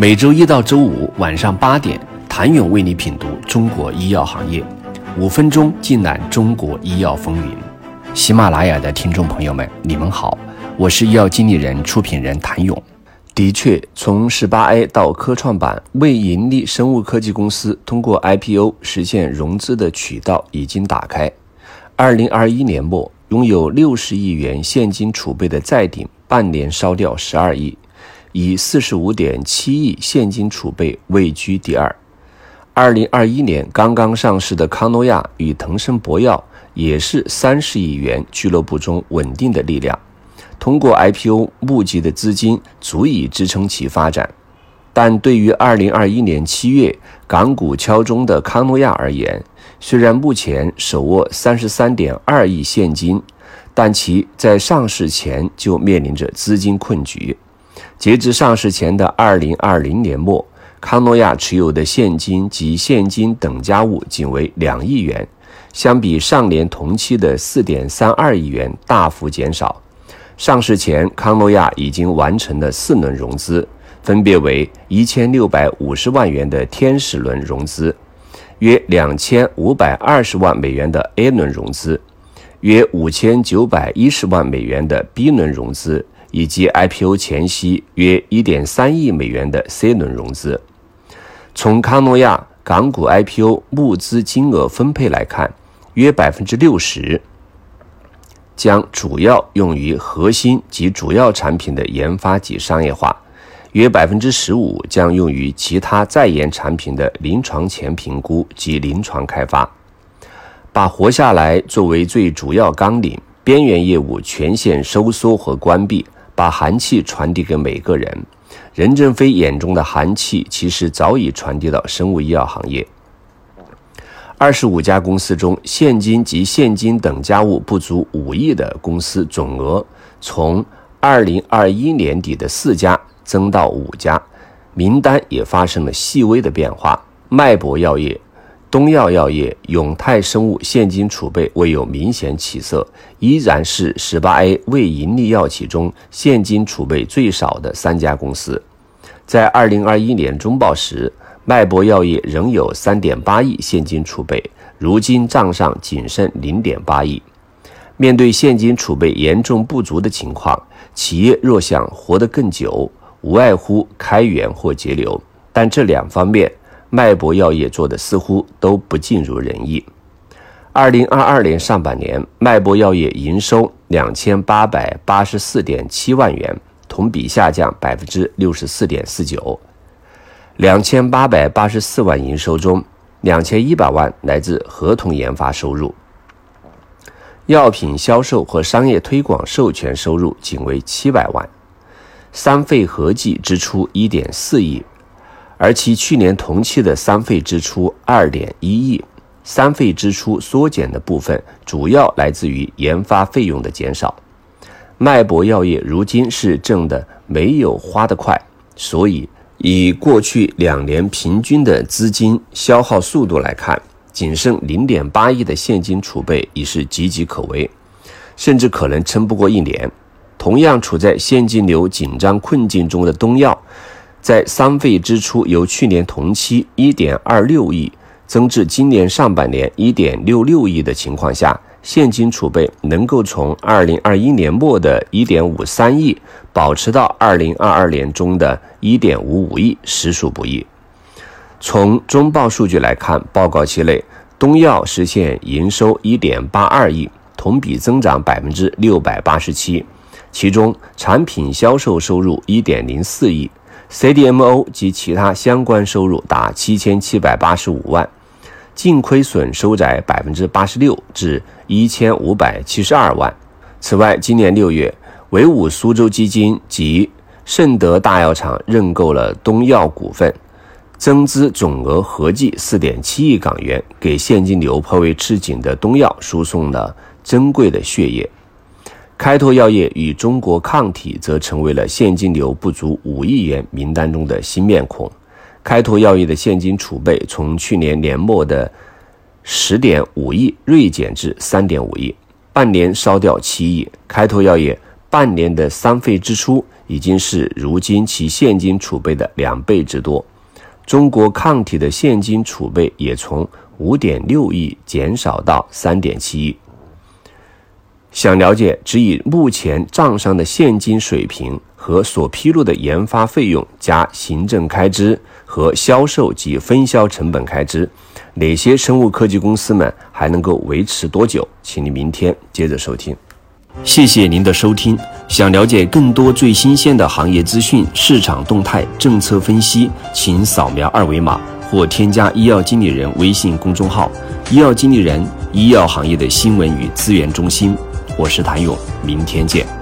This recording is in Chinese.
每周一到周五晚上八点，谭勇为你品读中国医药行业，五分钟尽览中国医药风云。喜马拉雅的听众朋友们，你们好，我是医药经理人、出品人谭勇。的确，从十八 A 到科创板，未盈利生物科技公司通过 IPO 实现融资的渠道已经打开。二零二一年末，拥有六十亿元现金储备的再鼎，半年烧掉十二亿。以四十五点七亿现金储备位居第二。二零二一年刚刚上市的康诺亚与腾盛博药也是三十亿元俱乐部中稳定的力量。通过 IPO 募集的资金足以支撑其发展。但对于二零二一年七月港股敲钟的康诺亚而言，虽然目前手握三十三点二亿现金，但其在上市前就面临着资金困局。截至上市前的二零二零年末，康诺亚持有的现金及现金等价物仅为两亿元，相比上年同期的四点三二亿元大幅减少。上市前，康诺亚已经完成了四轮融资，分别为一千六百五十万元的天使轮融资，约两千五百二十万美元的 A 轮融资，约五千九百一十万美元的 B 轮融资。以及 IPO 前夕约1.3亿美元的 C 轮融资。从康诺亚港股 IPO 募资金额分配来看，约百分之六十将主要用于核心及主要产品的研发及商业化，约百分之十五将用于其他在研产品的临床前评估及临床开发。把活下来作为最主要纲领，边缘业务全线收缩和关闭。把寒气传递给每个人。任正非眼中的寒气，其实早已传递到生物医药行业。二十五家公司中，现金及现金等价物不足五亿的公司总额，从二零二一年底的四家增到五家，名单也发生了细微的变化。脉搏药业。东药药业、永泰生物现金储备未有明显起色，依然是十八 A 未盈利药企中现金储备最少的三家公司。在二零二一年中报时，脉搏药业仍有三点八亿现金储备，如今账上仅剩零点八亿。面对现金储备严重不足的情况，企业若想活得更久，无外乎开源或节流，但这两方面。脉搏药业做的似乎都不尽如人意。二零二二年上半年，脉搏药业营收两千八百八十四点七万元，同比下降百分之六十四点四九。两千八百八十四万营收中，两千一百万来自合同研发收入，药品销售和商业推广授权收入仅为七百万，三费合计支出一点四亿。而其去年同期的三费支出二点一亿，三费支出缩减的部分主要来自于研发费用的减少。脉搏药业如今是挣的没有花得快，所以以过去两年平均的资金消耗速度来看，仅剩零点八亿的现金储备已是岌岌可危，甚至可能撑不过一年。同样处在现金流紧张困境中的东药。在三费支出由去年同期一点二六亿增至今年上半年一点六六亿的情况下，现金储备能够从二零二一年末的一点五三亿保持到二零二二年中的一点五五亿，实属不易。从中报数据来看，报告期内，东药实现营收一点八二亿，同比增长百分之六百八十七，其中产品销售收入一点零四亿。CDMO 及其他相关收入达七千七百八十五万，净亏损收窄百分之八十六至一千五百七十二万。此外，今年六月，维武苏州基金及盛德大药厂认购了东药股份，增资总额合计四点七亿港元，给现金流颇为吃紧的东药输送了珍贵的血液。开拓药业与中国抗体则成为了现金流不足五亿元名单中的新面孔。开拓药业的现金储备从去年年末的十点五亿锐减至三点五亿，半年烧掉七亿。开拓药业半年的三费支出已经是如今其现金储备的两倍之多。中国抗体的现金储备也从五点六亿减少到三点七亿。想了解，只以目前账上的现金水平和所披露的研发费用加行政开支和销售及分销成本开支。哪些生物科技公司们还能够维持多久？请你明天接着收听。谢谢您的收听。想了解更多最新鲜的行业资讯、市场动态、政策分析，请扫描二维码或添加医药经理人微信公众号“医药经理人”——医药行业的新闻与资源中心。我是谭勇，明天见。